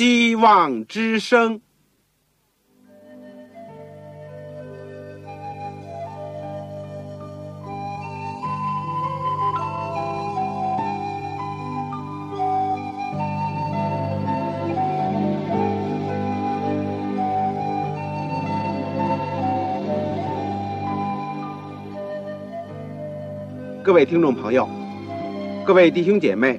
希望之声。各位听众朋友，各位弟兄姐妹，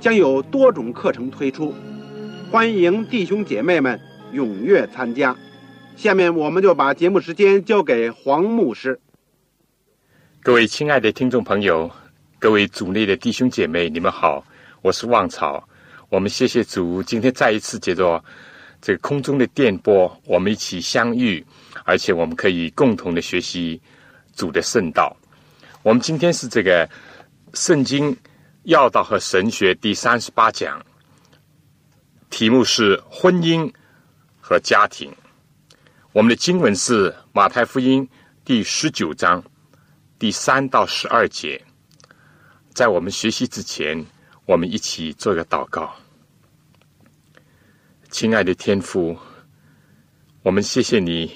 将有多种课程推出，欢迎弟兄姐妹们踊跃参加。下面我们就把节目时间交给黄牧师。各位亲爱的听众朋友，各位组内的弟兄姐妹，你们好，我是旺草。我们谢谢主，今天再一次接着这个空中的电波，我们一起相遇，而且我们可以共同的学习主的圣道。我们今天是这个《圣经要道和神学》第三十八讲，题目是婚姻和家庭。我们的经文是马太福音第十九章第三到十二节。在我们学习之前，我们一起做个祷告。亲爱的天父，我们谢谢你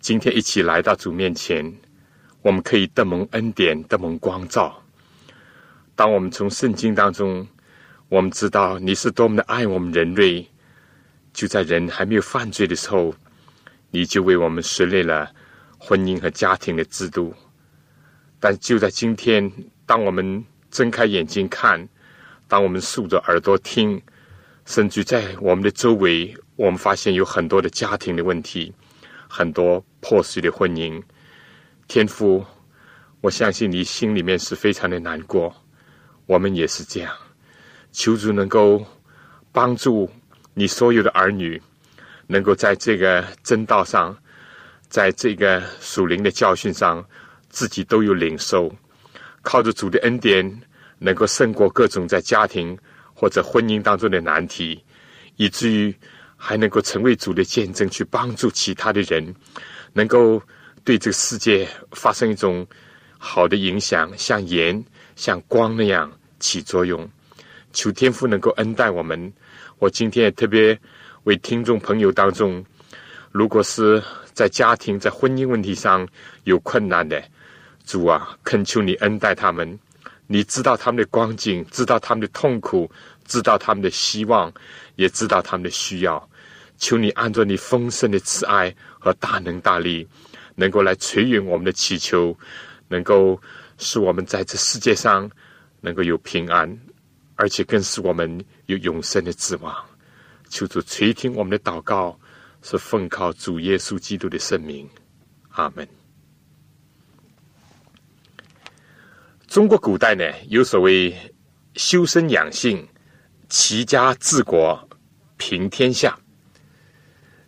今天一起来到主面前。我们可以得蒙恩典，得蒙光照。当我们从圣经当中，我们知道你是多么的爱我们人类，就在人还没有犯罪的时候，你就为我们设立了婚姻和家庭的制度。但就在今天，当我们睁开眼睛看，当我们竖着耳朵听，甚至在我们的周围，我们发现有很多的家庭的问题，很多破碎的婚姻。天父，我相信你心里面是非常的难过，我们也是这样。求主能够帮助你所有的儿女，能够在这个真道上，在这个属灵的教训上，自己都有领受，靠着主的恩典，能够胜过各种在家庭或者婚姻当中的难题，以至于还能够成为主的见证，去帮助其他的人，能够。对这个世界发生一种好的影响，像盐、像光那样起作用。求天父能够恩待我们。我今天也特别为听众朋友当中，如果是在家庭、在婚姻问题上有困难的，主啊，恳求你恩待他们。你知道他们的光景，知道他们的痛苦，知道他们的希望，也知道他们的需要。求你按照你丰盛的慈爱和大能大力。能够来垂允我们的祈求，能够使我们在这世界上能够有平安，而且更是我们有永生的指望。求主垂听我们的祷告，是奉靠主耶稣基督的圣名，阿门。中国古代呢，有所谓修身养性、齐家治国、平天下，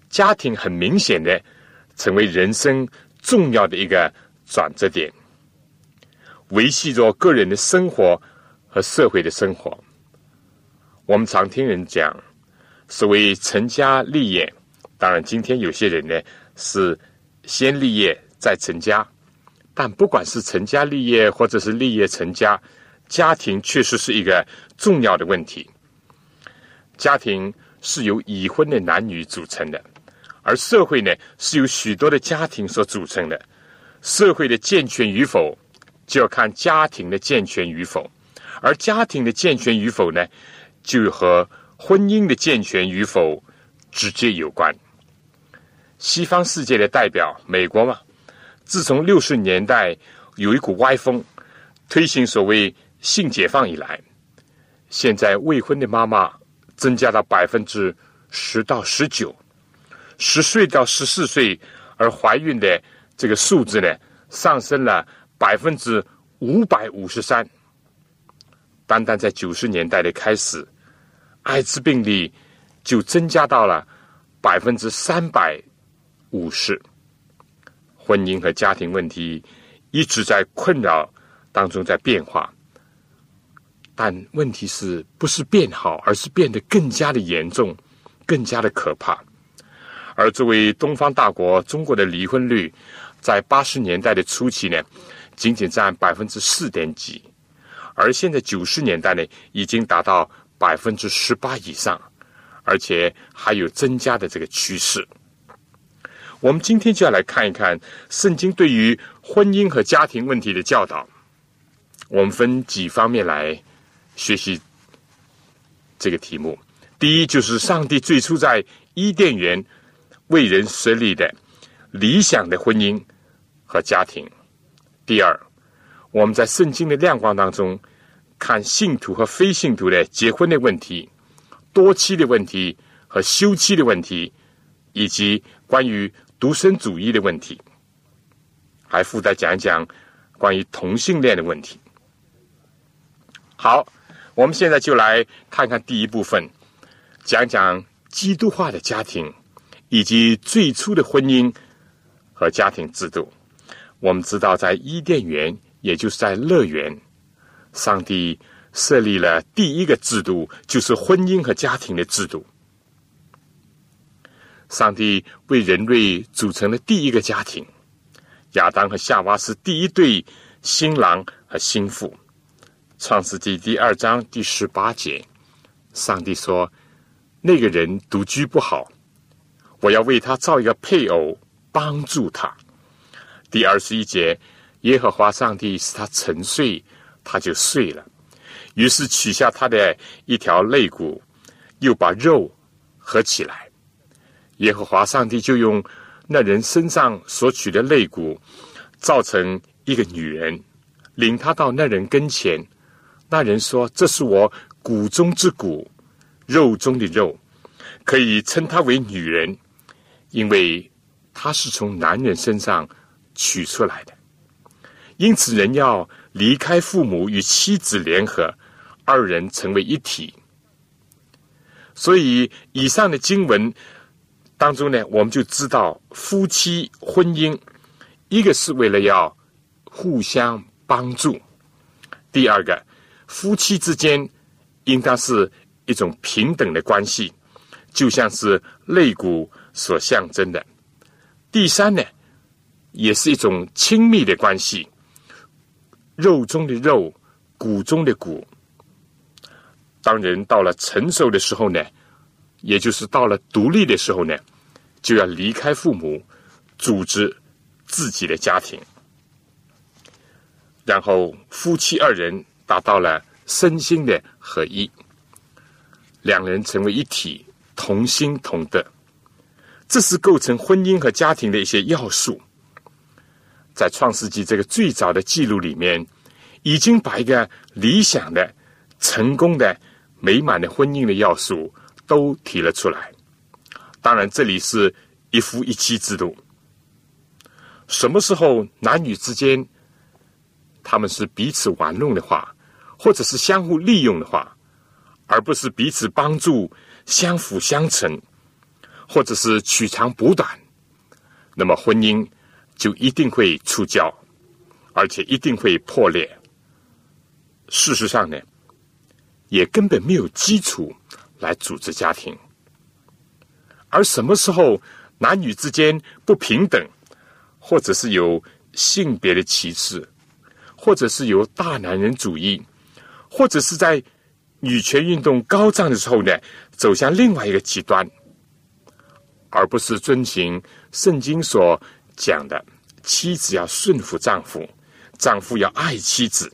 家庭很明显的。成为人生重要的一个转折点，维系着个人的生活和社会的生活。我们常听人讲，所谓成家立业。当然，今天有些人呢是先立业再成家，但不管是成家立业或者是立业成家，家庭确实是一个重要的问题。家庭是由已婚的男女组成的。而社会呢，是由许多的家庭所组成的。社会的健全与否，就要看家庭的健全与否。而家庭的健全与否呢，就和婚姻的健全与否直接有关。西方世界的代表，美国嘛，自从六十年代有一股歪风，推行所谓性解放以来，现在未婚的妈妈增加到百分之十到十九。十岁到十四岁而怀孕的这个数字呢，上升了百分之五百五十三。单单在九十年代的开始，艾滋病例就增加到了百分之三百五十。婚姻和家庭问题一直在困扰当中在变化，但问题是不是变好，而是变得更加的严重，更加的可怕。而作为东方大国，中国的离婚率在八十年代的初期呢，仅仅占百分之四点几，而现在九十年代呢，已经达到百分之十八以上，而且还有增加的这个趋势。我们今天就要来看一看圣经对于婚姻和家庭问题的教导。我们分几方面来学习这个题目。第一，就是上帝最初在伊甸园为人设立的理想的婚姻和家庭。第二，我们在圣经的亮光当中看信徒和非信徒的结婚的问题、多妻的问题和休妻的问题，以及关于。独身主义的问题，还附带讲一讲关于同性恋的问题。好，我们现在就来看看第一部分，讲讲基督化的家庭以及最初的婚姻和家庭制度。我们知道，在伊甸园，也就是在乐园，上帝设立了第一个制度，就是婚姻和家庭的制度。上帝为人类组成了第一个家庭，亚当和夏娃是第一对新郎和新妇。创世纪第二章第十八节，上帝说：“那个人独居不好，我要为他造一个配偶，帮助他。”第二十一节，耶和华上帝使他沉睡，他就睡了，于是取下他的一条肋骨，又把肉合起来。耶和华上帝就用那人身上所取的肋骨，造成一个女人，领他到那人跟前。那人说：“这是我骨中之骨，肉中的肉，可以称她为女人，因为她是从男人身上取出来的。因此，人要离开父母与妻子联合，二人成为一体。所以，以上的经文。”当中呢，我们就知道夫妻婚姻，一个是为了要互相帮助；第二个，夫妻之间应当是一种平等的关系，就像是肋骨所象征的；第三呢，也是一种亲密的关系，肉中的肉，骨中的骨。当人到了成熟的时候呢，也就是到了独立的时候呢。就要离开父母，组织自己的家庭，然后夫妻二人达到了身心的合一，两人成为一体，同心同德，这是构成婚姻和家庭的一些要素。在创世纪这个最早的记录里面，已经把一个理想的、成功的、美满的婚姻的要素都提了出来。当然，这里是一夫一妻制度。什么时候男女之间他们是彼此玩弄的话，或者是相互利用的话，而不是彼此帮助、相辅相成，或者是取长补短，那么婚姻就一定会出焦，而且一定会破裂。事实上呢，也根本没有基础来组织家庭。而什么时候男女之间不平等，或者是有性别的歧视，或者是有大男人主义，或者是在女权运动高涨的时候呢，走向另外一个极端，而不是遵循圣经所讲的，妻子要顺服丈夫，丈夫要爱妻子，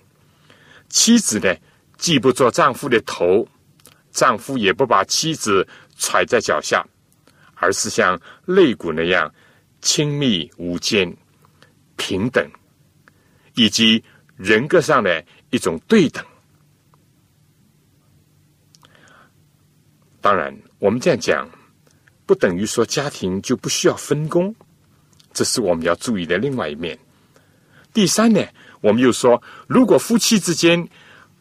妻子呢既不做丈夫的头，丈夫也不把妻子踩在脚下。而是像肋骨那样亲密无间、平等，以及人格上的一种对等。当然，我们这样讲，不等于说家庭就不需要分工，这是我们要注意的另外一面。第三呢，我们又说，如果夫妻之间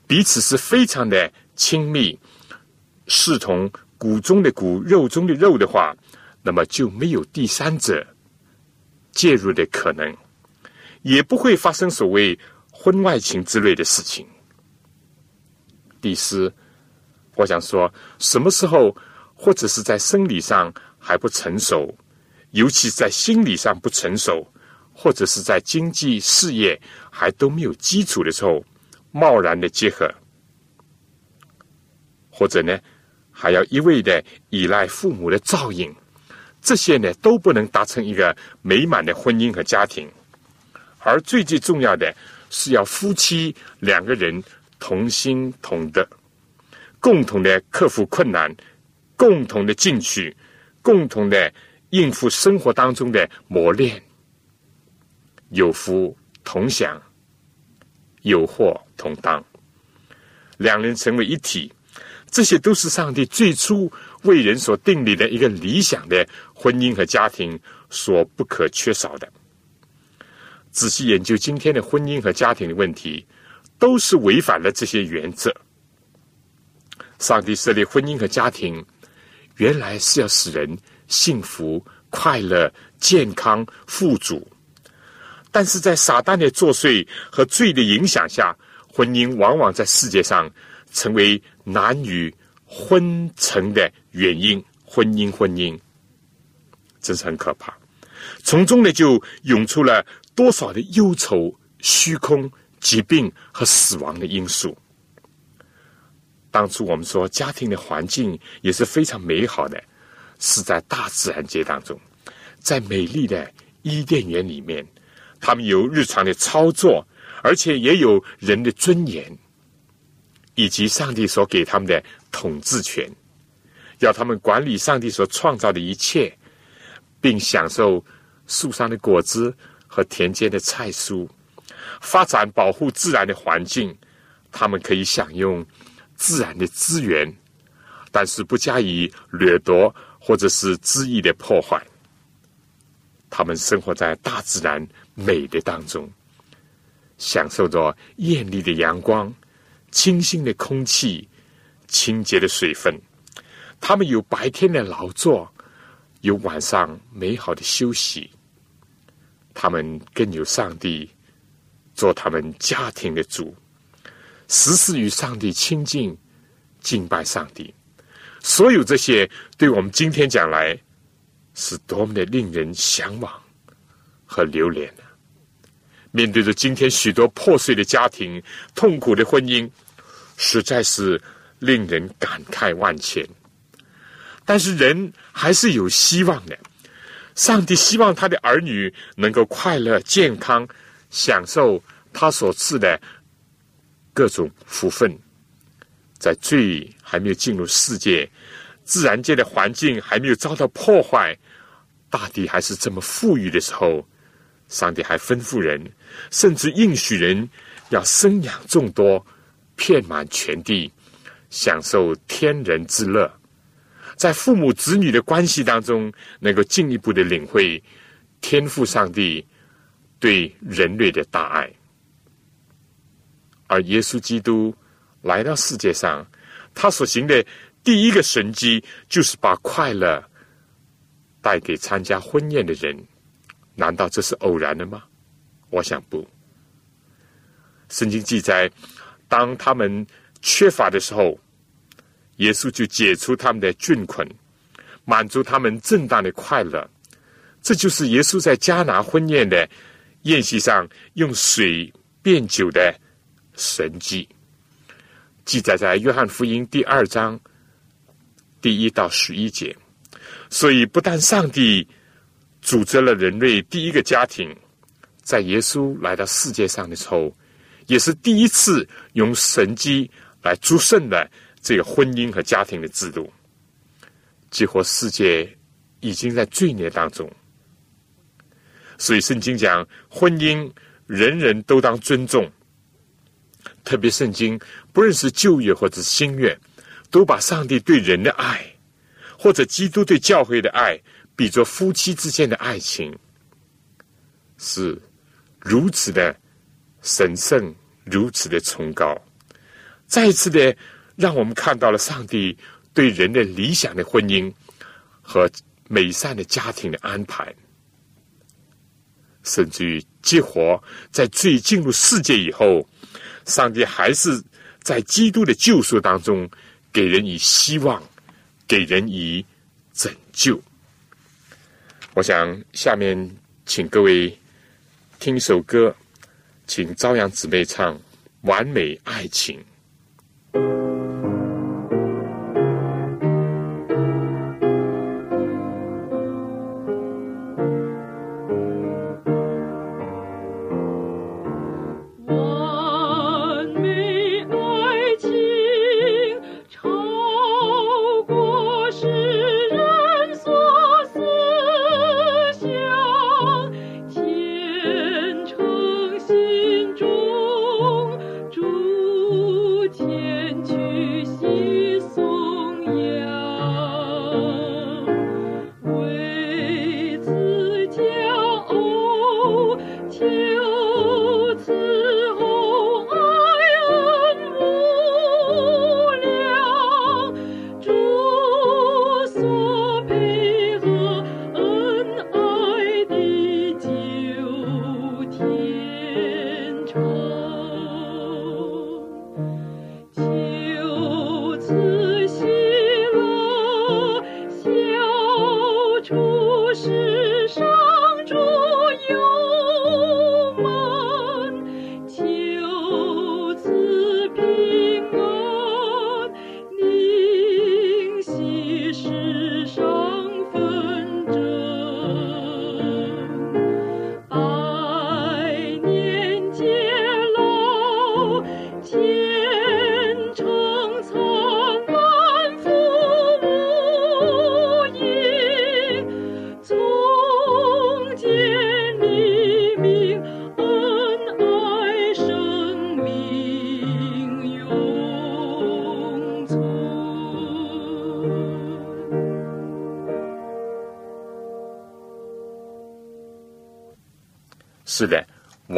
彼此是非常的亲密，视同骨中的骨、肉中的肉的话，那么就没有第三者介入的可能，也不会发生所谓婚外情之类的事情。第四，我想说，什么时候或者是在生理上还不成熟，尤其在心理上不成熟，或者是在经济事业还都没有基础的时候，贸然的结合，或者呢？还要一味的依赖父母的照应，这些呢都不能达成一个美满的婚姻和家庭。而最最重要的是要夫妻两个人同心同德，共同的克服困难，共同的进取，共同的应付生活当中的磨练，有福同享，有祸同当，两人成为一体。这些都是上帝最初为人所定立的一个理想的婚姻和家庭所不可缺少的。仔细研究今天的婚姻和家庭的问题，都是违反了这些原则。上帝设立婚姻和家庭，原来是要使人幸福、快乐、健康、富足，但是在撒旦的作祟和罪的影响下，婚姻往往在世界上。成为男女昏沉的原因，婚姻婚姻，真是很可怕。从中呢，就涌出了多少的忧愁、虚空、疾病和死亡的因素。当初我们说家庭的环境也是非常美好的，是在大自然界当中，在美丽的伊甸园里面，他们有日常的操作，而且也有人的尊严。以及上帝所给他们的统治权，要他们管理上帝所创造的一切，并享受树上的果子和田间的菜蔬，发展保护自然的环境。他们可以享用自然的资源，但是不加以掠夺或者是恣意的破坏。他们生活在大自然美的当中，享受着艳丽的阳光。清新的空气，清洁的水分，他们有白天的劳作，有晚上美好的休息。他们更有上帝做他们家庭的主，时时与上帝亲近，敬拜上帝。所有这些，对我们今天讲来，是多么的令人向往和留恋呢？面对着今天许多破碎的家庭、痛苦的婚姻。实在是令人感慨万千，但是人还是有希望的。上帝希望他的儿女能够快乐、健康，享受他所赐的各种福分。在罪还没有进入世界，自然界的环境还没有遭到破坏，大地还是这么富裕的时候，上帝还吩咐人，甚至应许人要生养众多。遍满全地，享受天人之乐，在父母子女的关系当中，能够进一步的领会天赋上帝对人类的大爱。而耶稣基督来到世界上，他所行的第一个神迹，就是把快乐带给参加婚宴的人。难道这是偶然的吗？我想不。圣经记载。当他们缺乏的时候，耶稣就解除他们的困困，满足他们正当的快乐。这就是耶稣在迦拿婚宴的宴席上用水变酒的神迹，记载在约翰福音第二章第一到十一节。所以，不但上帝组织了人类第一个家庭，在耶稣来到世界上的时候。也是第一次用神机来祝圣的这个婚姻和家庭的制度。几乎世界已经在罪孽当中，所以圣经讲婚姻人人都当尊重。特别圣经不论是旧约或者是新约，都把上帝对人的爱，或者基督对教会的爱，比作夫妻之间的爱情，是如此的。神圣如此的崇高，再一次的让我们看到了上帝对人的理想的婚姻和美善的家庭的安排，甚至于结活在最进入世界以后，上帝还是在基督的救赎当中给人以希望，给人以拯救。我想下面请各位听首歌，请朝阳姊妹唱《完美爱情》。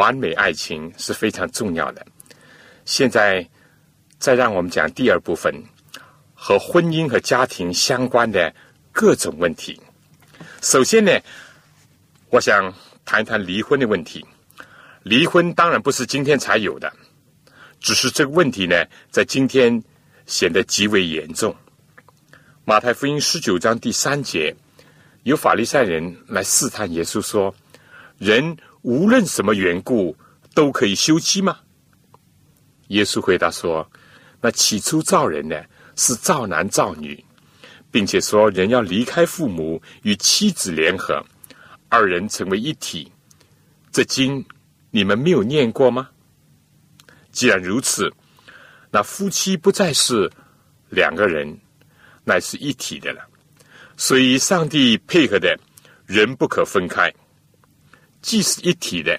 完美爱情是非常重要的。现在再让我们讲第二部分，和婚姻和家庭相关的各种问题。首先呢，我想谈谈离婚的问题。离婚当然不是今天才有的，只是这个问题呢，在今天显得极为严重。马太福音十九章第三节，有法利赛人来试探耶稣说：“人。”无论什么缘故，都可以休妻吗？耶稣回答说：“那起初造人呢，是造男造女，并且说人要离开父母与妻子联合，二人成为一体。这经你们没有念过吗？既然如此，那夫妻不再是两个人，乃是一体的了。所以上帝配合的人不可分开。”既是一体的，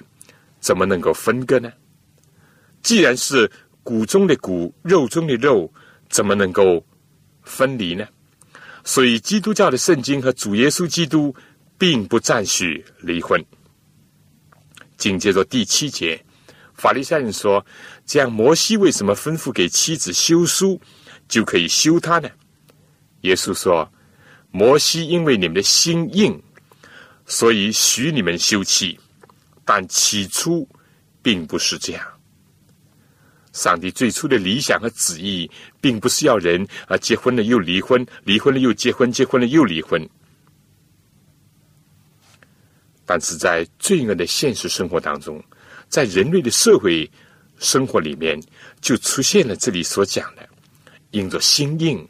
怎么能够分割呢？既然是骨中的骨、肉中的肉，怎么能够分离呢？所以，基督教的圣经和主耶稣基督并不赞许离婚。紧接着第七节，法利赛人说：“这样，摩西为什么吩咐给妻子休书，就可以休他呢？”耶稣说：“摩西因为你们的心硬。”所以许你们休妻，但起初并不是这样。上帝最初的理想和旨意，并不是要人啊结婚了又离婚，离婚了又结婚，结婚了又离婚。但是在罪恶的现实生活当中，在人类的社会生活里面，就出现了这里所讲的，因着心硬，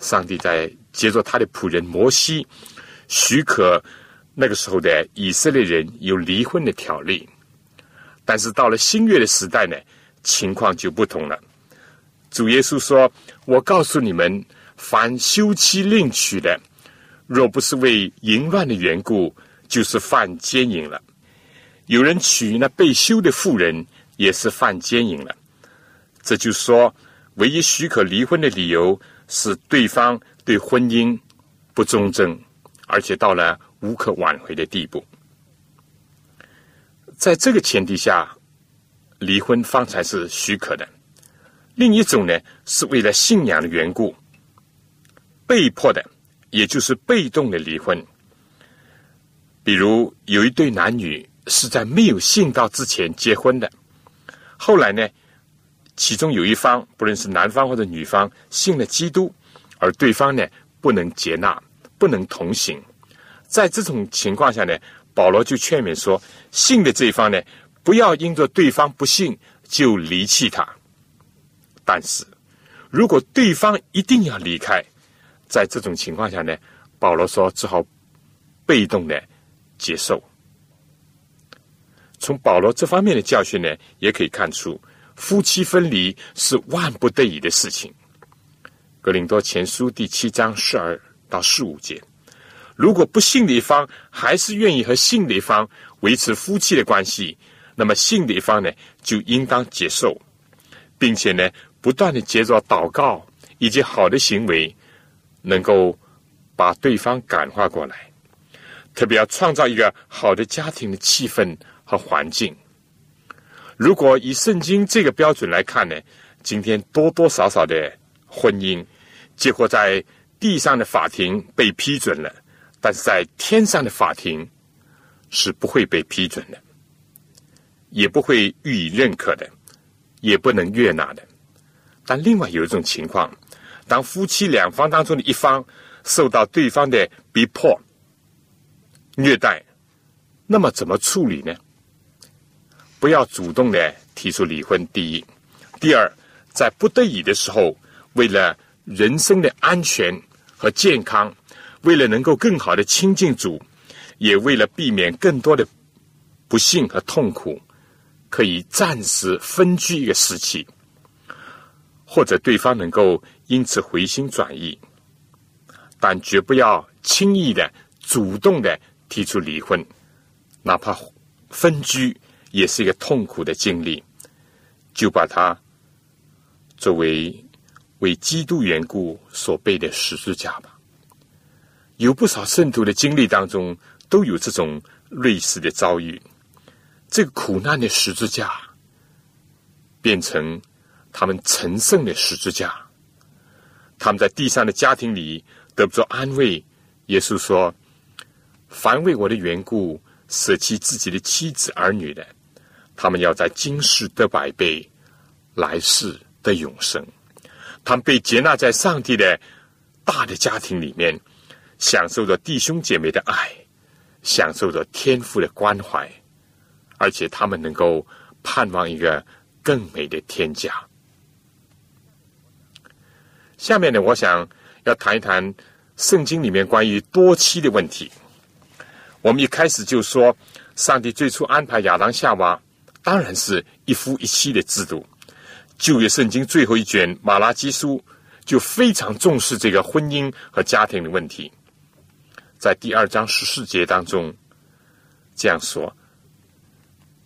上帝在接着他的仆人摩西许可。那个时候的以色列人有离婚的条例，但是到了新约的时代呢，情况就不同了。主耶稣说：“我告诉你们，凡休妻另娶的，若不是为淫乱的缘故，就是犯奸淫了。有人娶那被休的妇人，也是犯奸淫了。这就说，唯一许可离婚的理由是对方对婚姻不忠贞，而且到了。”无可挽回的地步，在这个前提下，离婚方才是许可的。另一种呢，是为了信仰的缘故，被迫的，也就是被动的离婚。比如有一对男女是在没有信道之前结婚的，后来呢，其中有一方，不论是男方或者女方，信了基督，而对方呢不能接纳，不能同行。在这种情况下呢，保罗就劝勉说，信的这一方呢，不要因着对方不信就离弃他。但是，如果对方一定要离开，在这种情况下呢，保罗说只好被动的接受。从保罗这方面的教训呢，也可以看出，夫妻分离是万不得已的事情。格林多前书第七章十二到十五节，如果不信的一方还是愿意和信的一方维持夫妻的关系，那么信的一方呢，就应当接受，并且呢。不断的接着祷告以及好的行为，能够把对方感化过来。特别要创造一个好的家庭的气氛和环境。如果以圣经这个标准来看呢，今天多多少少的婚姻，结果在地上的法庭被批准了，但是在天上的法庭是不会被批准的，也不会予以认可的，也不能悦纳的。但另外有一种情况，当夫妻两方当中的一方受到对方的逼迫、虐待，那么怎么处理呢？不要主动的提出离婚。第一，第二，在不得已的时候，为了人生的安全和健康，为了能够更好的亲近主，也为了避免更多的不幸和痛苦，可以暂时分居一个时期。或者对方能够因此回心转意，但绝不要轻易的、主动的提出离婚，哪怕分居也是一个痛苦的经历，就把它作为为基督缘故所背的十字架吧。有不少圣徒的经历当中都有这种类似的遭遇，这个苦难的十字架变成。他们成圣的十字架，他们在地上的家庭里得不到安慰。耶稣说：“凡为我的缘故舍弃自己的妻子儿女的，他们要在今世得百倍，来世得永生。他们被接纳在上帝的大的家庭里面，享受着弟兄姐妹的爱，享受着天父的关怀，而且他们能够盼望一个更美的天家。”下面呢，我想要谈一谈圣经里面关于多妻的问题。我们一开始就说，上帝最初安排亚当夏娃，当然是一夫一妻的制度。旧约圣经最后一卷《马拉基书》就非常重视这个婚姻和家庭的问题，在第二章十四节当中这样说，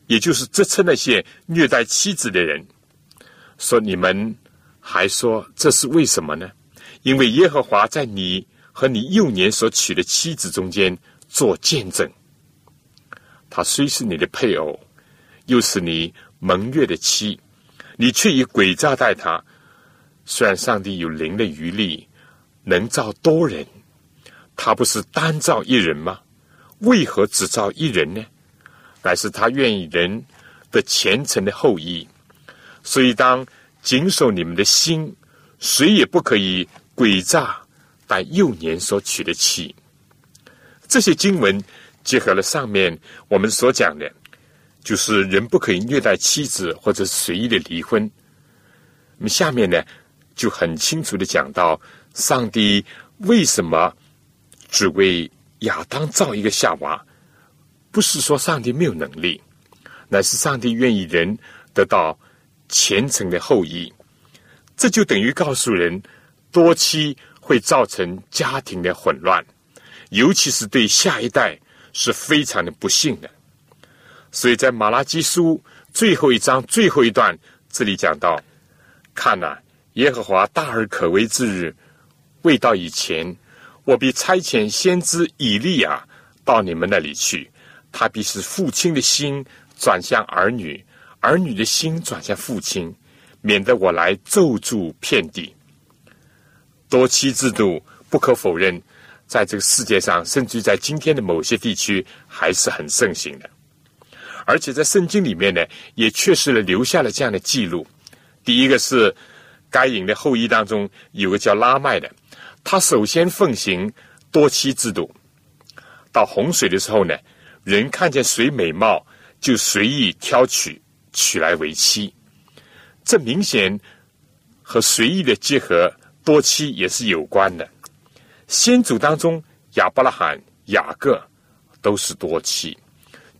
也就是指称那些虐待妻子的人，说你们。还说这是为什么呢？因为耶和华在你和你幼年所娶的妻子中间做见证。他虽是你的配偶，又是你蒙悦的妻，你却以诡诈待他。虽然上帝有灵的余力，能造多人，他不是单造一人吗？为何只造一人呢？乃是他愿意人的虔诚的后裔。所以当。谨守你们的心，谁也不可以诡诈待幼年所娶的妻。这些经文结合了上面我们所讲的，就是人不可以虐待妻子或者随意的离婚。那么下面呢，就很清楚的讲到，上帝为什么只为亚当造一个夏娃？不是说上帝没有能力，乃是上帝愿意人得到。虔诚的后裔，这就等于告诉人，多妻会造成家庭的混乱，尤其是对下一代是非常的不幸的。所以在马拉基书最后一章最后一段，这里讲到：看呐，耶和华大而可畏之日未到以前，我必差遣先知以利亚到你们那里去，他必使父亲的心转向儿女。儿女的心转向父亲，免得我来咒住遍地。多妻制度不可否认，在这个世界上，甚至在今天的某些地区，还是很盛行的。而且在圣经里面呢，也确实了留下了这样的记录。第一个是该隐的后裔当中有个叫拉麦的，他首先奉行多妻制度。到洪水的时候呢，人看见谁美貌，就随意挑取娶来为妻。这明显和随意的结合多妻也是有关的。先祖当中，亚伯拉罕、雅各都是多妻；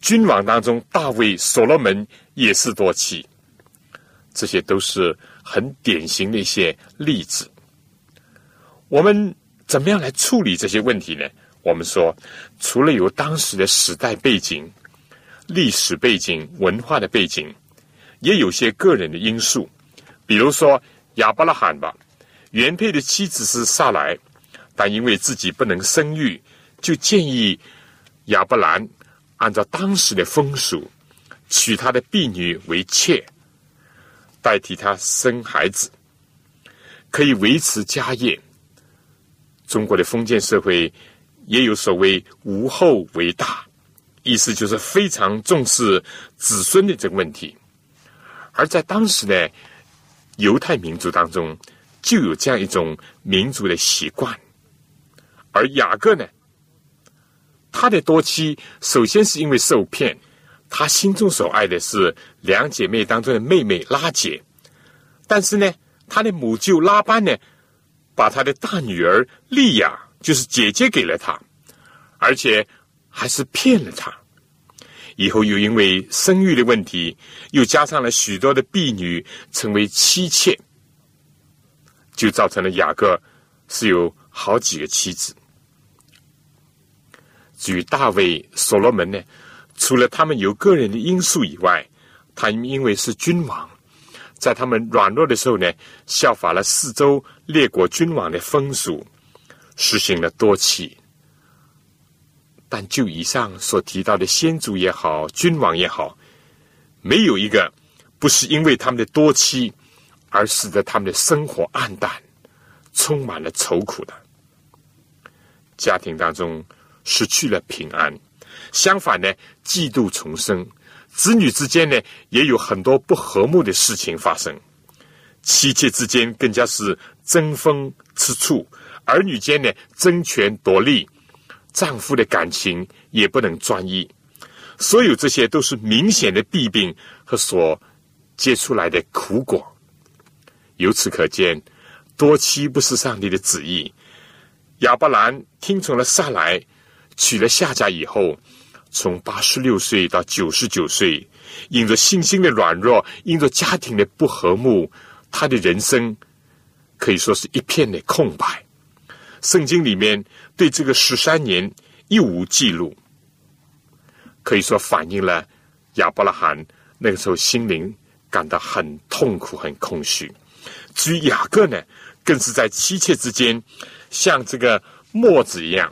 君王当中，大卫、所罗门也是多妻。这些都是很典型的一些例子。我们怎么样来处理这些问题呢？我们说，除了有当时的时代背景、历史背景、文化的背景，也有些个人的因素。比如说亚伯拉罕吧，原配的妻子是萨莱，但因为自己不能生育，就建议亚伯兰按照当时的风俗，娶他的婢女为妾，代替他生孩子，可以维持家业。中国的封建社会。也有所谓“无后为大”，意思就是非常重视子孙的这个问题。而在当时呢，犹太民族当中就有这样一种民族的习惯。而雅各呢，他的多妻首先是因为受骗，他心中所爱的是两姐妹当中的妹妹拉姐，但是呢，他的母舅拉班呢，把他的大女儿利亚。就是姐姐给了他，而且还是骗了他。以后又因为生育的问题，又加上了许多的婢女成为妻妾，就造成了雅各是有好几个妻子。至于大卫、所罗门呢，除了他们有个人的因素以外，他因为是君王，在他们软弱的时候呢，效法了四周列国君王的风俗。实行了多妻，但就以上所提到的先祖也好，君王也好，没有一个不是因为他们的多妻而使得他们的生活暗淡，充满了愁苦的。家庭当中失去了平安，相反呢，嫉妒重生，子女之间呢也有很多不和睦的事情发生，妻妾之间更加是争风吃醋。儿女间呢争权夺利，丈夫的感情也不能专一，所有这些都是明显的弊病和所结出来的苦果。由此可见，多妻不是上帝的旨意。亚伯兰听从了撒来，娶了夏家以后，从八十六岁到九十九岁，因着信心的软弱，因着家庭的不和睦，他的人生可以说是一片的空白。圣经里面对这个十三年一无记录，可以说反映了亚伯拉罕那个时候心灵感到很痛苦、很空虚。至于雅各呢，更是在妻妾之间像这个墨子一样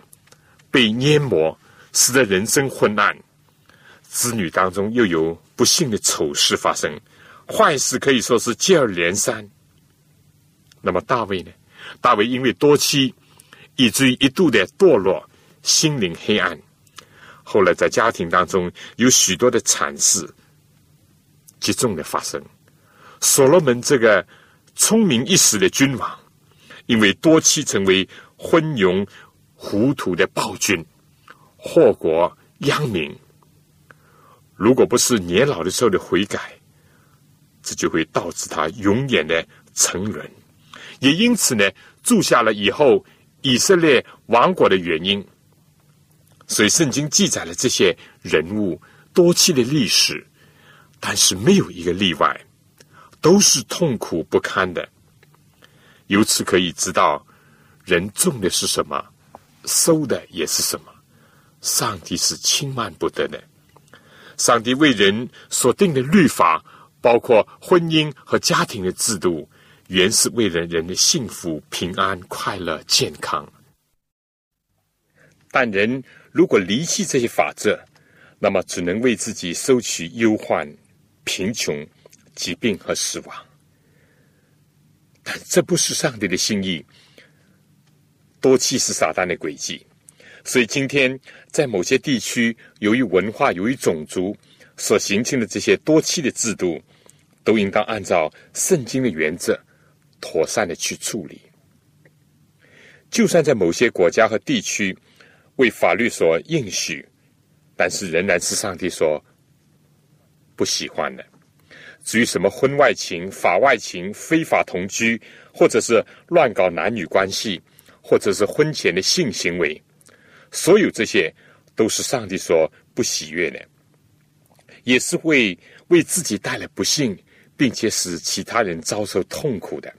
被淹没，使得人生昏暗。子女当中又有不幸的丑事发生，坏事可以说是接二连三。那么大卫呢？大卫因为多妻。以至于一度的堕落，心灵黑暗。后来在家庭当中有许多的惨事，集中的发生。所罗门这个聪明一时的君王，因为多妻成为昏庸糊涂的暴君，祸国殃民。如果不是年老的时候的悔改，这就会导致他永远的沉沦。也因此呢，住下了以后。以色列亡国的原因，所以圣经记载了这些人物多期的历史，但是没有一个例外，都是痛苦不堪的。由此可以知道，人种的是什么，收的也是什么。上帝是轻慢不得的。上帝为人所定的律法，包括婚姻和家庭的制度。原是为了人的幸福、平安、快乐、健康，但人如果离弃这些法则，那么只能为自己收取忧患、贫穷、疾病和死亡。但这不是上帝的心意。多气是撒旦的诡计。所以今天在某些地区，由于文化、由于种族所形成的这些多妻的制度，都应当按照圣经的原则，妥善的去处理。就算在某些国家和地区为法律所应许，但是仍然是上帝所不喜欢的。至于什么婚外情、法外情、非法同居，或者是乱搞男女关系，或者是婚前的性行为。所有这些都是上帝所不喜悦的，也是会为自己带来不幸，并且使其他人遭受痛苦的。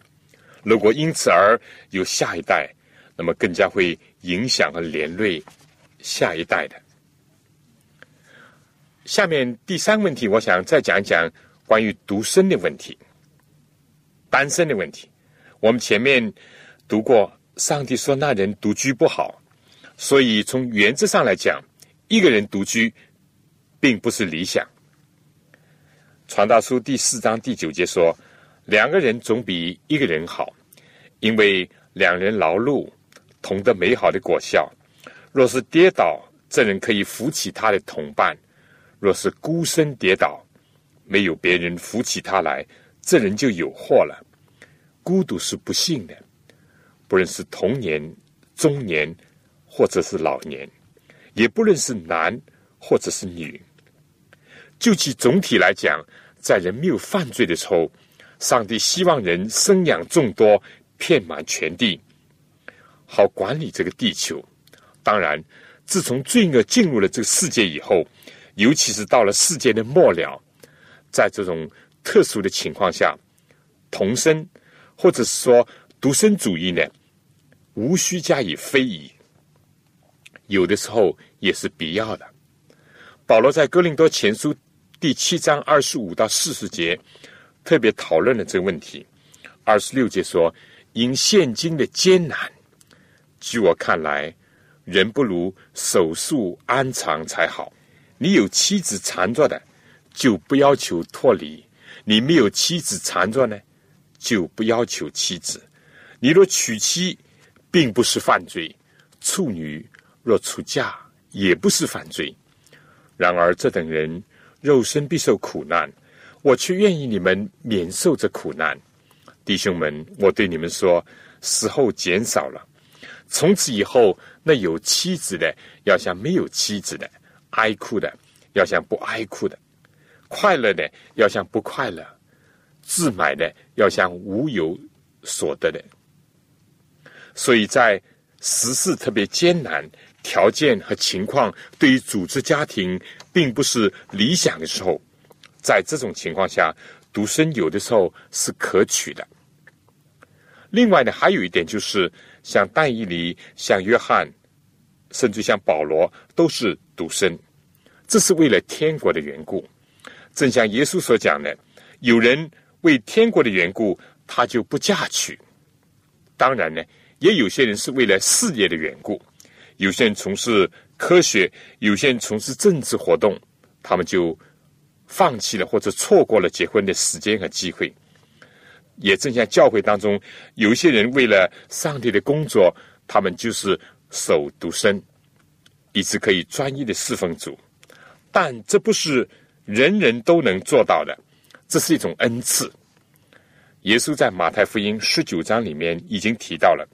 如果因此而有下一代，那么更加会影响和连累下一代的。下面第三个问题，我想再讲一讲关于独身的问题、单身的问题。我们前面读过，上帝说那人独居不好。所以，从原则上来讲，一个人独居并不是理想。传道书第四章第九节说：“两个人总比一个人好，因为两人劳碌，同得美好的果效。若是跌倒，这人可以扶起他的同伴；若是孤身跌倒，没有别人扶起他来，这人就有祸了。孤独是不幸的，不论是童年、中年。”或者是老年，也不论是男或者是女，就其总体来讲，在人没有犯罪的时候，上帝希望人生养众多，遍满全地，好管理这个地球。当然，自从罪恶进入了这个世界以后，尤其是到了世界的末了，在这种特殊的情况下，同生或者是说独生主义呢，无需加以非议。有的时候也是必要的。保罗在哥林多前书第七章二十五到四十节特别讨论了这个问题。二十六节说：“因现今的艰难，据我看来，人不如手术安藏才好。你有妻子缠着的，就不要求脱离；你没有妻子缠着呢，就不要求妻子。你若娶妻，并不是犯罪；处女。”若出嫁也不是犯罪，然而这等人肉身必受苦难，我却愿意你们免受这苦难。弟兄们，我对你们说，死后减少了，从此以后，那有妻子的要像没有妻子的，哀哭的要像不哀哭的，快乐的要像不快乐，自买的要像无有所得的。所以在时事特别艰难。条件和情况对于组织家庭并不是理想的时候，在这种情况下，独生有的时候是可取的。另外呢，还有一点就是，像但以理、像约翰，甚至像保罗，都是独生，这是为了天国的缘故。正像耶稣所讲的，有人为天国的缘故，他就不嫁娶。当然呢，也有些人是为了事业的缘故。有些人从事科学，有些人从事政治活动，他们就放弃了或者错过了结婚的时间和机会。也正像教会当中，有些人为了上帝的工作，他们就是守独身，以致可以专一的侍奉主。但这不是人人都能做到的，这是一种恩赐。耶稣在马太福音十九章里面已经提到了，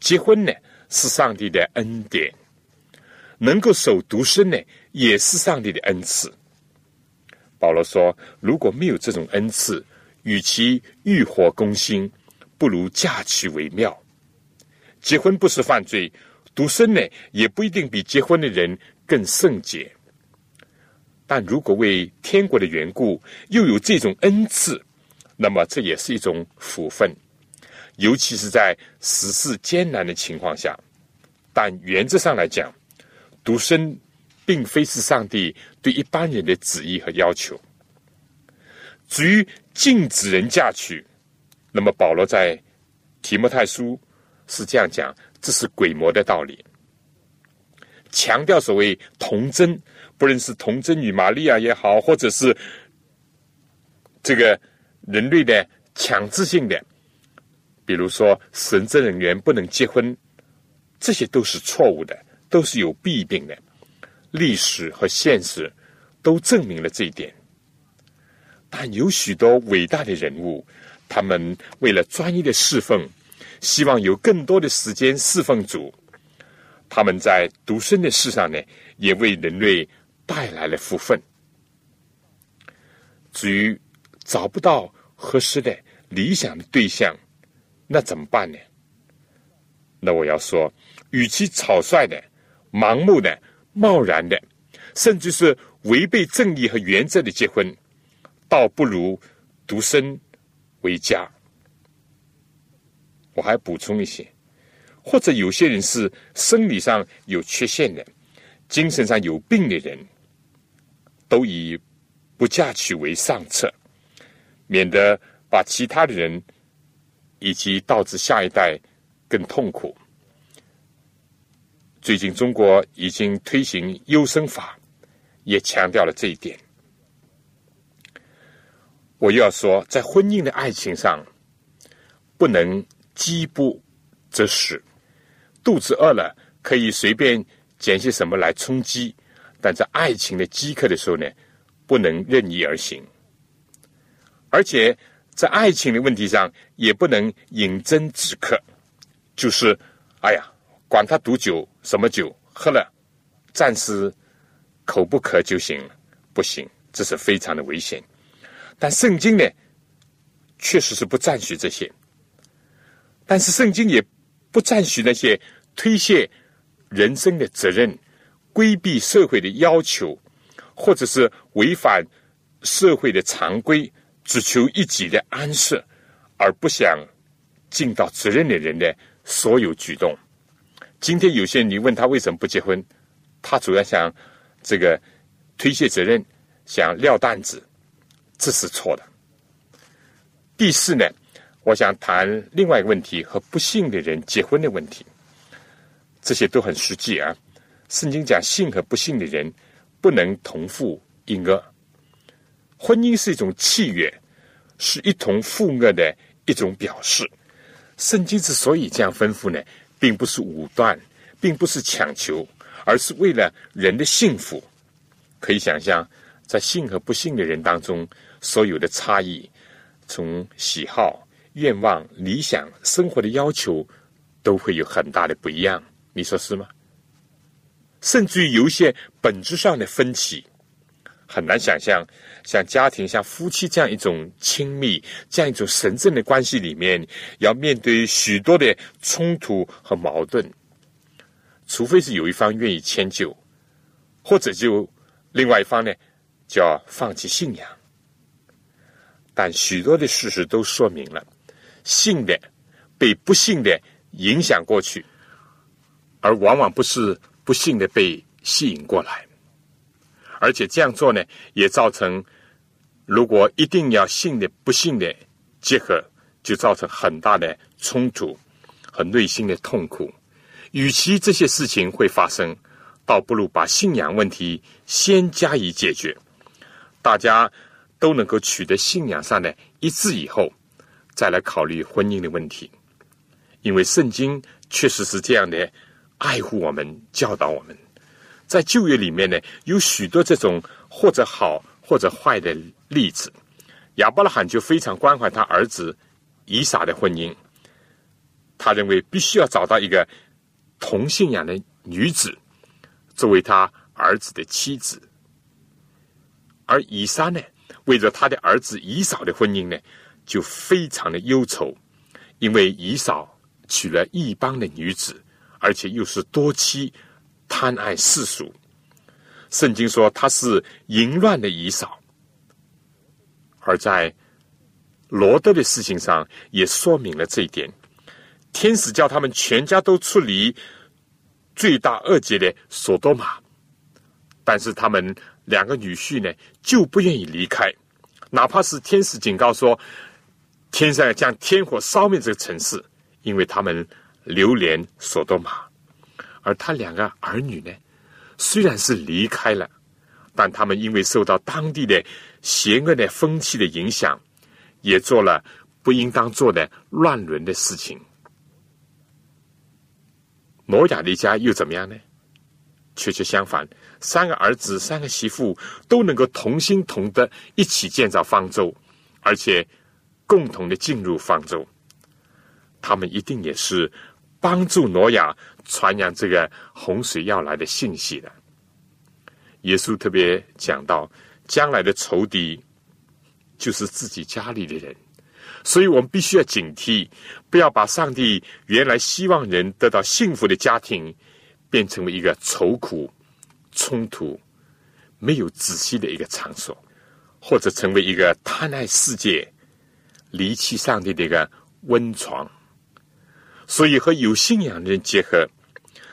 结婚呢。是上帝的恩典，能够守独身呢，也是上帝的恩赐。保罗说：“如果没有这种恩赐，与其欲火攻心，不如嫁娶为妙。结婚不是犯罪，独身呢，也不一定比结婚的人更圣洁。但如果为天国的缘故，又有这种恩赐，那么这也是一种福分。”尤其是在时事艰难的情况下，但原则上来讲，独身并非是上帝对一般人的旨意和要求。至于禁止人嫁娶，那么保罗在提摩太书是这样讲：这是鬼魔的道理，强调所谓童贞，不论是童贞女玛利亚也好，或者是这个人类的强制性的。比如说，神职人员不能结婚，这些都是错误的，都是有弊病的。历史和现实都证明了这一点。但有许多伟大的人物，他们为了专一的侍奉，希望有更多的时间侍奉主。他们在独身的事上呢，也为人类带来了福分。至于找不到合适的理想的对象，那怎么办呢？那我要说，与其草率的、盲目的、贸然的，甚至是违背正义和原则的结婚，倒不如独身为佳。我还补充一些，或者有些人是生理上有缺陷的，精神上有病的人，都以不嫁娶为上策，免得把其他的人以及导致下一代更痛苦。最近中国已经推行优生法，也强调了这一点。我又要说，在婚姻的爱情上，不能饥不择食。肚子饿了可以随便捡些什么来充饥，但在爱情的饥渴的时候呢，不能任意而行。而且在爱情的问题上，也不能饮鸩止渴，就是哎呀，管他毒酒什么酒，喝了暂时口不渴就行了，不行，这是非常的危险。但圣经呢，确实是不赞许这些。但是圣经也不赞许那些推卸人生的责任、规避社会的要求，或者是违反社会的常规、只求一己的安适，而不想尽到责任的人的所有举动。今天有些人，你问他为什么不结婚，他主要想这个推卸责任，想撂担子。这是错的。第四呢，我想谈另外一个问题，和不幸的人结婚的问题。这些都很实际啊。圣经讲，幸和不幸的人不能同父一恶。婚姻是一种契约，是一同负恶的一种表示。圣经之所以这样吩咐呢，并不是武断，并不是强求，而是为了人的幸福。可以想象，在幸和不幸的人当中。所有的差异，从喜好、愿望、理想、生活的要求，都会有很大的不一样。你说是吗？甚至于有一些本质上的分歧，很难想象，像家庭、像夫妻这样一种亲密、这样一种神圣的关系里面，要面对许多的冲突和矛盾。除非是有一方愿意迁就，或者就另外一方呢，就要放弃信仰。但许多的事实都说明了，信的被不幸的影响过去，而往往不是不幸的被吸引过来。而且这样做呢，也造成如果一定要信的不信的结合，就造成很大的冲突和内心的痛苦。与其这些事情会发生，倒不如把信仰问题先加以解决。大家。都能够取得信仰上的一致以后，再来考虑婚姻的问题，因为圣经确实是这样的爱护我们、教导我们。在旧约里面呢，有许多这种或者好或者坏的例子。亚伯拉罕就非常关怀他儿子以撒的婚姻，他认为必须要找到一个同信仰的女子作为他儿子的妻子，而以撒呢？为着他的儿子以扫的婚姻呢，就非常的忧愁，因为以扫娶了异邦的女子，而且又是多妻，贪爱世俗。圣经说他是淫乱的以扫，而在罗德的事情上也说明了这一点。天使叫他们全家都出离罪大恶极的索多玛，但是他们。两个女婿呢，就不愿意离开，哪怕是天使警告说，天上将天火烧灭这个城市，因为他们流连索多玛。而他两个儿女呢，虽然是离开了，但他们因为受到当地的邪恶的风气的影响，也做了不应当做的乱伦的事情。挪亚的一家又怎么样呢？确切相反，三个儿子、三个媳妇都能够同心同德，一起建造方舟，而且共同的进入方舟。他们一定也是帮助挪亚传扬这个洪水要来的信息的。耶稣特别讲到，将来的仇敌就是自己家里的人。所以我们必须要警惕，不要把上帝原来希望人得到幸福的家庭，变成为一个愁苦、冲突、没有仔细的一个场所，或者成为一个贪爱世界、离弃上帝的一个温床。所以，和有信仰的人结合，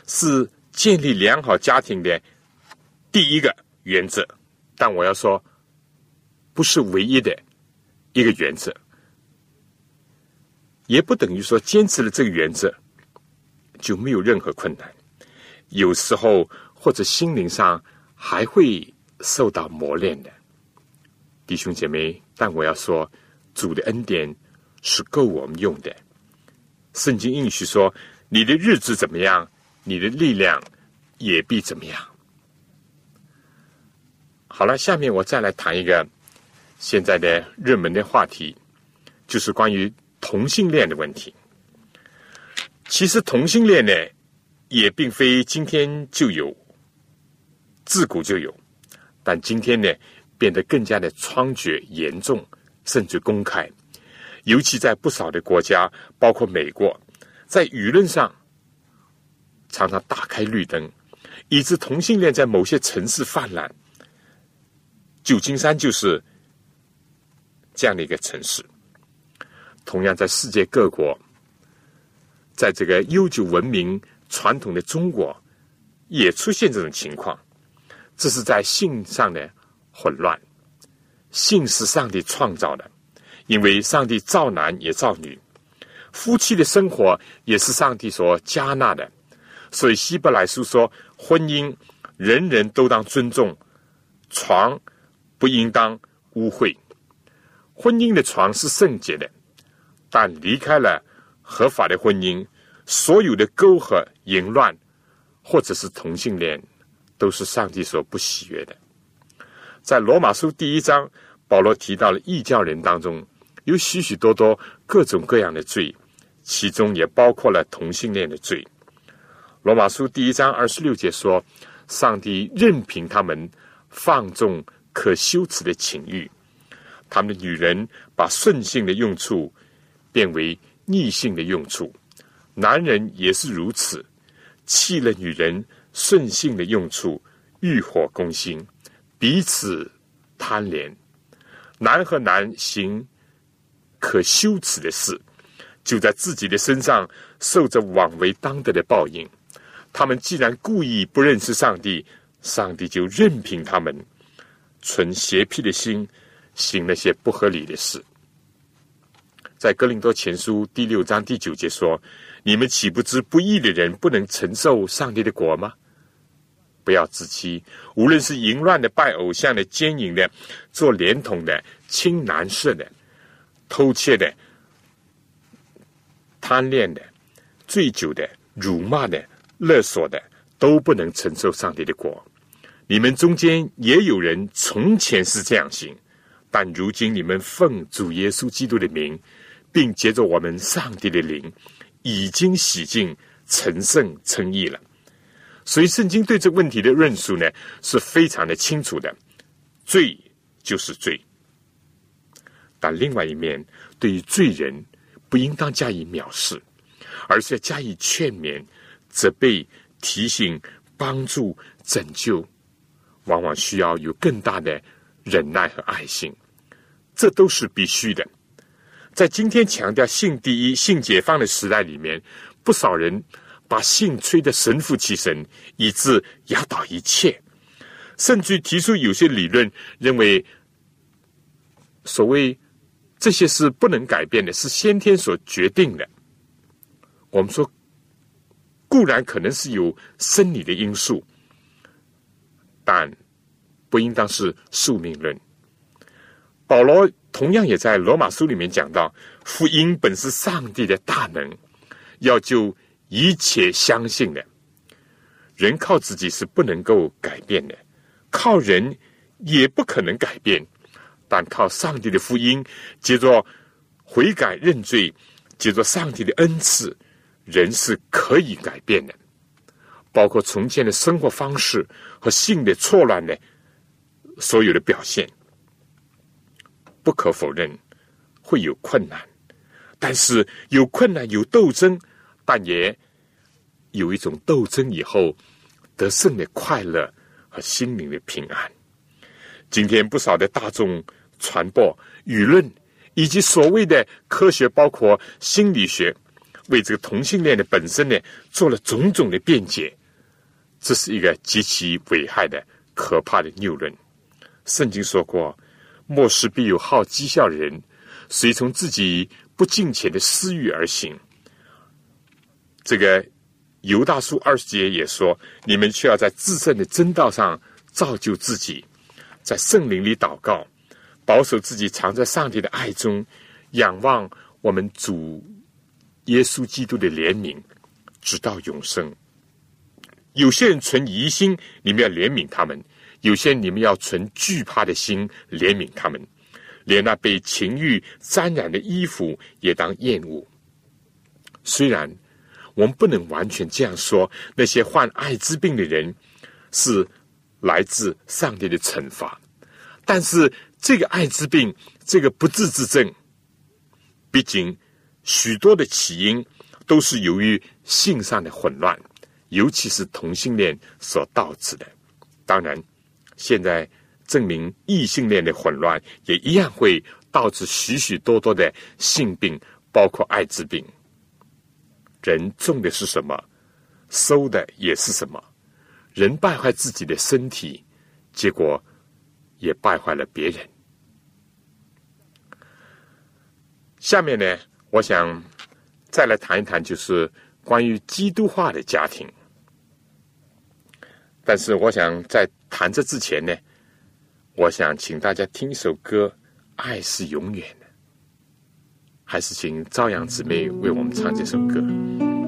是建立良好家庭的第一个原则。但我要说，不是唯一的一个原则。也不等于说坚持了这个原则就没有任何困难，有时候或者心灵上还会受到磨练的，弟兄姐妹。但我要说，主的恩典是够我们用的。圣经应许说：“你的日子怎么样，你的力量也必怎么样。”好了，下面我再来谈一个现在的热门的话题，就是关于。同性恋的问题，其实同性恋呢，也并非今天就有，自古就有，但今天呢，变得更加的猖獗、严重，甚至公开。尤其在不少的国家，包括美国，在舆论上常常打开绿灯，以致同性恋在某些城市泛滥。旧金山就是这样的一个城市。同样，在世界各国，在这个悠久文明传统的中国，也出现这种情况。这是在性上的混乱。性是上帝创造的，因为上帝造男也造女，夫妻的生活也是上帝所加纳的。所以希伯来书说，婚姻人人都当尊重，床不应当污秽。婚姻的床是圣洁的。但离开了合法的婚姻，所有的沟壑、淫乱，或者是同性恋，都是上帝所不喜悦的。在罗马书第一章，保罗提到了异教人当中有许许多多各种各样的罪，其中也包括了同性恋的罪。罗马书第一章二十六节说：“上帝任凭他们放纵可羞耻的情欲，他们的女人把顺性的用处。”变为逆性的用处，男人也是如此，弃了女人顺性的用处，欲火攻心，彼此贪恋，男和男行可羞耻的事，就在自己的身上受着枉为当得的报应。他们既然故意不认识上帝，上帝就任凭他们存邪僻的心，行那些不合理的事。在哥林多前书第六章第九节说：“你们岂不知不义的人不能承受上帝的果吗？不要自欺，无论是淫乱的、拜偶像的、奸淫的、做连统的、亲男色的、偷窃的、贪恋的、醉酒的、辱骂的、勒索的，都不能承受上帝的果。你们中间也有人从前是这样行，但如今你们奉主耶稣基督的名。”并借着我们上帝的灵，已经洗净、成圣、称义了。所以，圣经对这个问题的论述呢，是非常的清楚的。罪就是罪，但另外一面，对于罪人，不应当加以藐视，而是要加以劝勉、责备、提醒、帮助、拯救，往往需要有更大的忍耐和爱心，这都是必须的。在今天强调性第一、性解放的时代里面，不少人把性吹得神乎其神，以致压倒一切，甚至提出有些理论认为，所谓这些是不能改变的，是先天所决定的。我们说，固然可能是有生理的因素，但不应当是宿命论。保罗。同样也在罗马书里面讲到，福音本是上帝的大能，要救一切相信的。人靠自己是不能够改变的，靠人也不可能改变。但靠上帝的福音，接着悔改认罪，接着上帝的恩赐，人是可以改变的。包括重建的生活方式和性的错乱的所有的表现，不可否认会有困难，但是有困难有斗争，但也有一种斗争以后得胜的快乐和心灵的平安。今天不少的大众传播舆论以及所谓的科学，包括心理学，为这个同性恋的本身呢做了种种的辩解。这是一个极其危害的、可怕的谬论。圣经说过：“末世必有好讥笑人，随从自己不敬虔的私欲而行。”这个犹大书二十节也说：“你们却要在自身的真道上造就自己，在圣灵里祷告，保守自己藏在上帝的爱中，仰望我们主耶稣基督的怜悯，直到永生。”有些人存疑心，你们要怜悯他们；有些你们要存惧怕的心，怜悯他们。连那被情欲沾染的衣服也当厌恶。虽然我们不能完全这样说，那些患艾滋病的人是来自上帝的惩罚，但是这个艾滋病这个不治之症，毕竟许多的起因都是由于性上的混乱。尤其是同性恋所导致的，当然，现在证明异性恋的混乱也一样会导致许许多多的性病，包括艾滋病。人种的是什么，收的也是什么。人败坏自己的身体，结果也败坏了别人。下面呢，我想再来谈一谈，就是关于基督化的家庭。但是，我想在谈这之前呢，我想请大家听一首歌，《爱是永远的》，还是请朝阳姊妹为我们唱这首歌。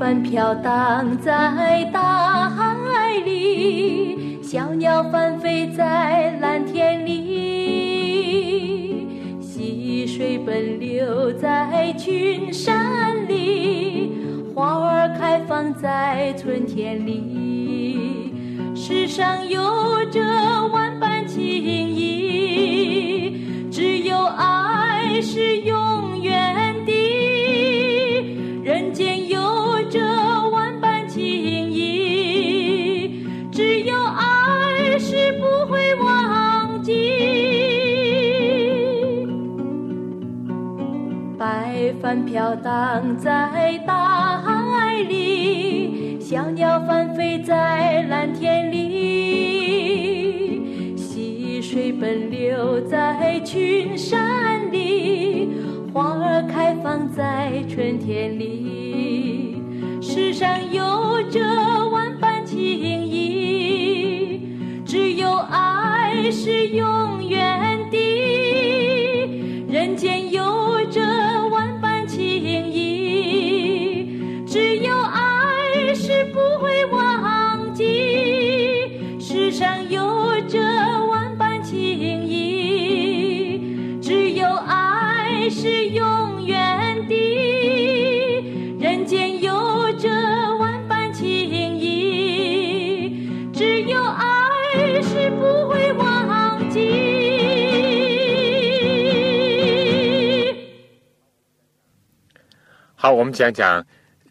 帆飘荡在大海里。小鸟翻飞在蓝天里，溪水奔流在群山里，花儿开放在春天里。世上有着帆飘荡在大海里，小鸟翻飞在蓝天里，溪水奔流在群山里，花儿开放在春天里。世上有着万般情意，只有爱是永远好，我们讲讲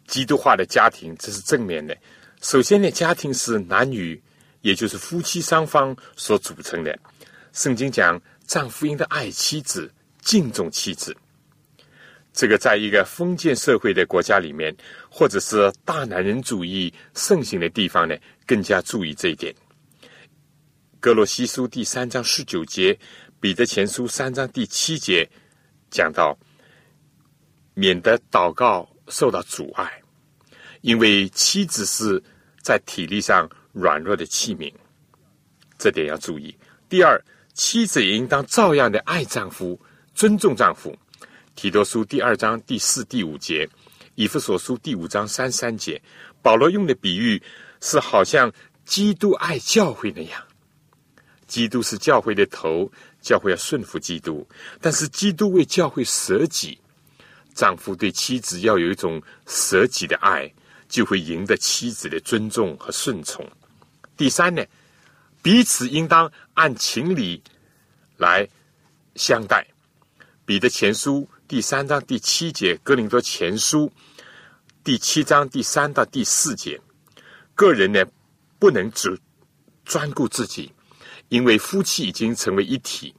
基督化的家庭，这是正面的。首先呢，家庭是男女，也就是夫妻双方所组成的。圣经讲，丈夫应该爱妻子，敬重妻子。这个在一个封建社会的国家里面，或者是大男人主义盛行的地方呢，更加注意这一点。哥罗西书第三章十九节，彼得前书三章第七节讲到。免得祷告受到阻碍，因为妻子是在体力上软弱的器皿，这点要注意。第二，妻子也应当照样的爱丈夫、尊重丈夫。提多书第二章第四、第五节，以弗所书第五章三三节，保罗用的比喻是好像基督爱教会那样。基督是教会的头，教会要顺服基督，但是基督为教会舍己。丈夫对妻子要有一种舍己的爱，就会赢得妻子的尊重和顺从。第三呢，彼此应当按情理来相待。彼得前书。第三章第七节，《哥林多前书》第七章第三到第四节，个人呢不能只专顾自己，因为夫妻已经成为一体，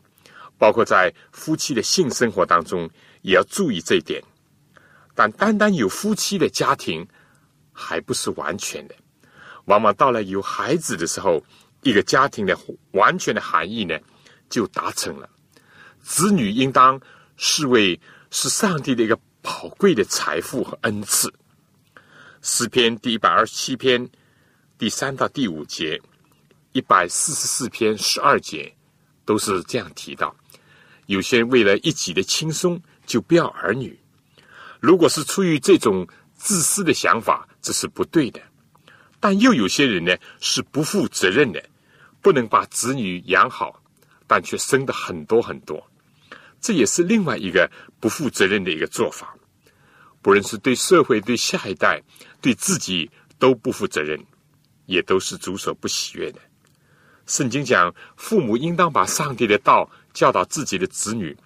包括在夫妻的性生活当中也要注意这一点。但单单有夫妻的家庭还不是完全的，往往到了有孩子的时候，一个家庭的完全的含义呢就达成了。子女应当视为。是上帝的一个宝贵的财富和恩赐。诗篇第一百二十七篇第三到第五节，一百四十四篇十二节都是这样提到：有些人为了一己的轻松就不要儿女，如果是出于这种自私的想法，这是不对的。但又有些人呢是不负责任的，不能把子女养好，但却生的很多很多。这也是另外一个不负责任的一个做法，不论是对社会、对下一代、对自己都不负责任，也都是主所不喜悦的。圣经讲，父母应当把上帝的道教导自己的子女，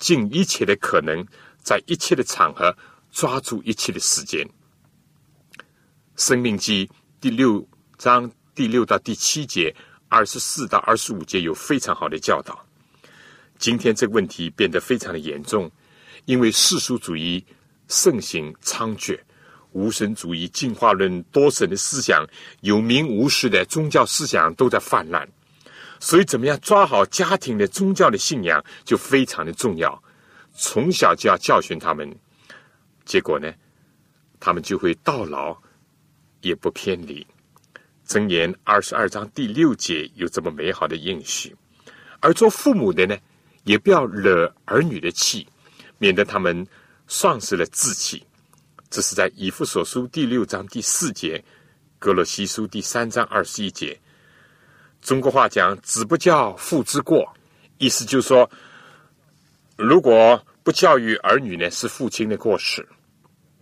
尽一切的可能，在一切的场合抓住一切的时间。生命记第六章第六到第七节、二十四到二十五节有非常好的教导。今天这个问题变得非常的严重，因为世俗主义盛行猖獗，无神主义、进化论、多神的思想、有名无实的宗教思想都在泛滥，所以怎么样抓好家庭的宗教的信仰就非常的重要，从小就要教训他们，结果呢，他们就会到老也不偏离。箴言二十二章第六节有这么美好的应许，而做父母的呢？也不要惹儿女的气，免得他们丧失了志气。这是在以父所书第六章第四节，格罗西书第三章二十一节。中国话讲“子不教，父之过”，意思就是说，如果不教育儿女呢，是父亲的过失。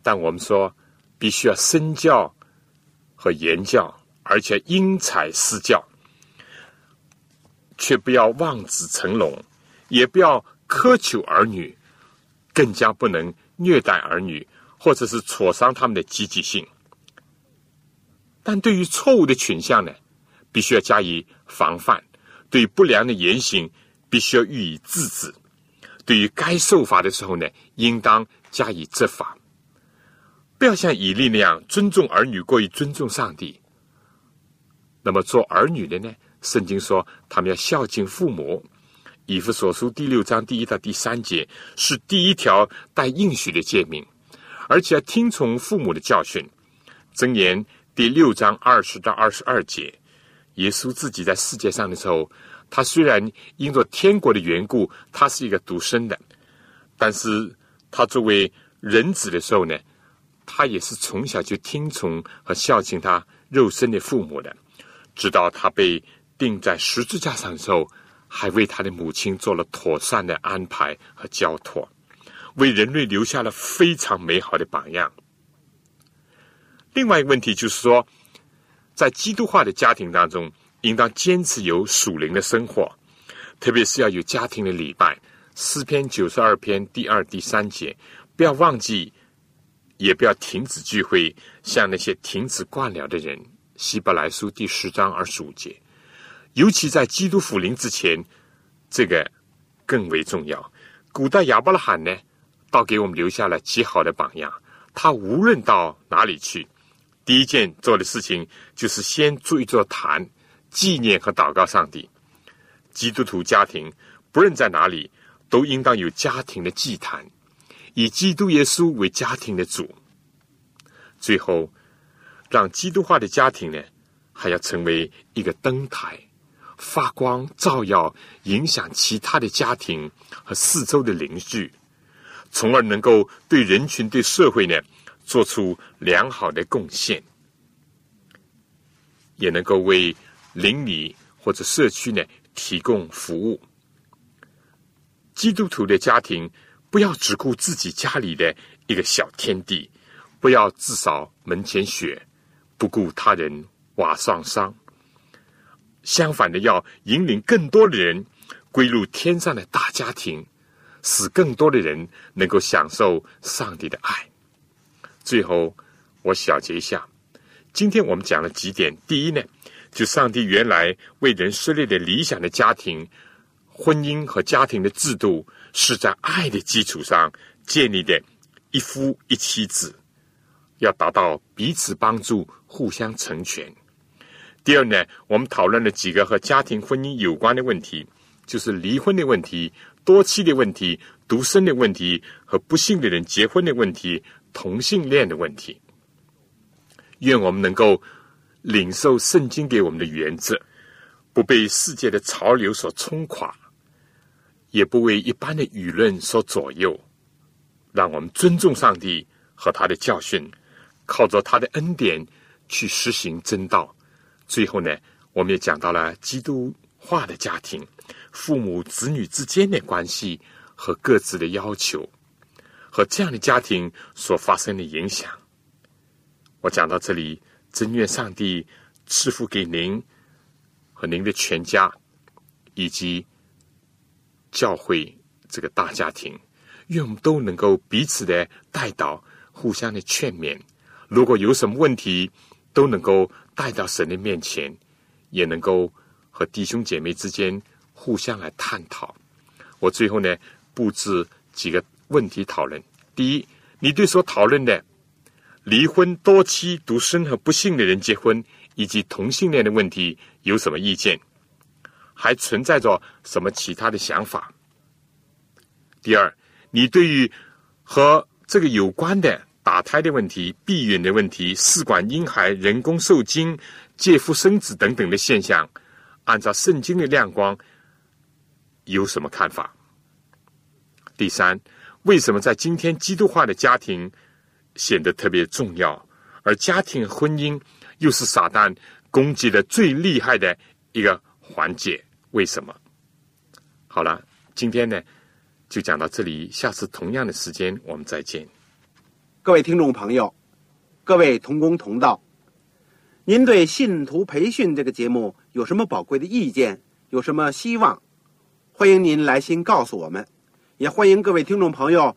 但我们说，必须要身教和言教，而且因材施教，却不要望子成龙。也不要苛求儿女，更加不能虐待儿女，或者是挫伤他们的积极性。但对于错误的倾向呢，必须要加以防范；对不良的言行，必须要予以制止；对于该受罚的时候呢，应当加以责罚。不要像以利那样尊重儿女过于尊重上帝。那么做儿女的呢？圣经说，他们要孝敬父母。以弗所书第六章第一到第三节是第一条带应许的诫命，而且要听从父母的教训。箴言第六章二十到二十二节，耶稣自己在世界上的时候，他虽然因着天国的缘故，他是一个独生的，但是他作为人子的时候呢，他也是从小就听从和孝敬他肉身的父母的，直到他被钉在十字架上的时候。还为他的母亲做了妥善的安排和交托，为人类留下了非常美好的榜样。另外一个问题就是说，在基督化的家庭当中，应当坚持有属灵的生活，特别是要有家庭的礼拜。诗篇九十二篇第二、第三节，不要忘记，也不要停止聚会，像那些停止惯了的人。希伯来书第十章二十五节。尤其在基督复临之前，这个更为重要。古代亚伯拉罕呢，倒给我们留下了极好的榜样。他无论到哪里去，第一件做的事情就是先筑一座坛，纪念和祷告上帝。基督徒家庭不论在哪里，都应当有家庭的祭坛，以基督耶稣为家庭的主。最后，让基督化的家庭呢，还要成为一个灯台。发光照耀，影响其他的家庭和四周的邻居，从而能够对人群、对社会呢做出良好的贡献，也能够为邻里或者社区呢提供服务。基督徒的家庭不要只顾自己家里的一个小天地，不要自扫门前雪，不顾他人瓦上霜。相反的，要引领更多的人归入天上的大家庭，使更多的人能够享受上帝的爱。最后，我小结一下，今天我们讲了几点。第一呢，就上帝原来为人设立的理想的家庭。婚姻和家庭的制度是在爱的基础上建立的，一夫一妻制，要达到彼此帮助、互相成全。第二呢，我们讨论了几个和家庭婚姻有关的问题，就是离婚的问题、多妻的问题、独生的问题和不幸的人结婚的问题、同性恋的问题。愿我们能够领受圣经给我们的原则，不被世界的潮流所冲垮。也不为一般的舆论所左右，让我们尊重上帝和他的教训，靠着他的恩典去实行真道。最后呢，我们也讲到了基督化的家庭，父母子女之间的关系和各自的要求，和这样的家庭所发生的影响。我讲到这里，真愿上帝赐福给您和您的全家，以及。教会这个大家庭，愿我们都能够彼此的带导，互相的劝勉。如果有什么问题，都能够带到神的面前，也能够和弟兄姐妹之间互相来探讨。我最后呢，布置几个问题讨论：第一，你对所讨论的离婚、多妻、独生和不幸的人结婚，以及同性恋的问题有什么意见？还存在着什么其他的想法？第二，你对于和这个有关的打胎的问题、避孕的问题、试管婴孩、人工受精、借腹生子等等的现象，按照圣经的亮光，有什么看法？第三，为什么在今天基督化的家庭显得特别重要，而家庭婚姻又是撒旦攻击的最厉害的一个环节？为什么？好了，今天呢就讲到这里，下次同样的时间我们再见。各位听众朋友，各位同工同道，您对信徒培训这个节目有什么宝贵的意见？有什么希望？欢迎您来信告诉我们，也欢迎各位听众朋友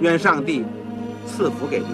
愿上帝赐福给您。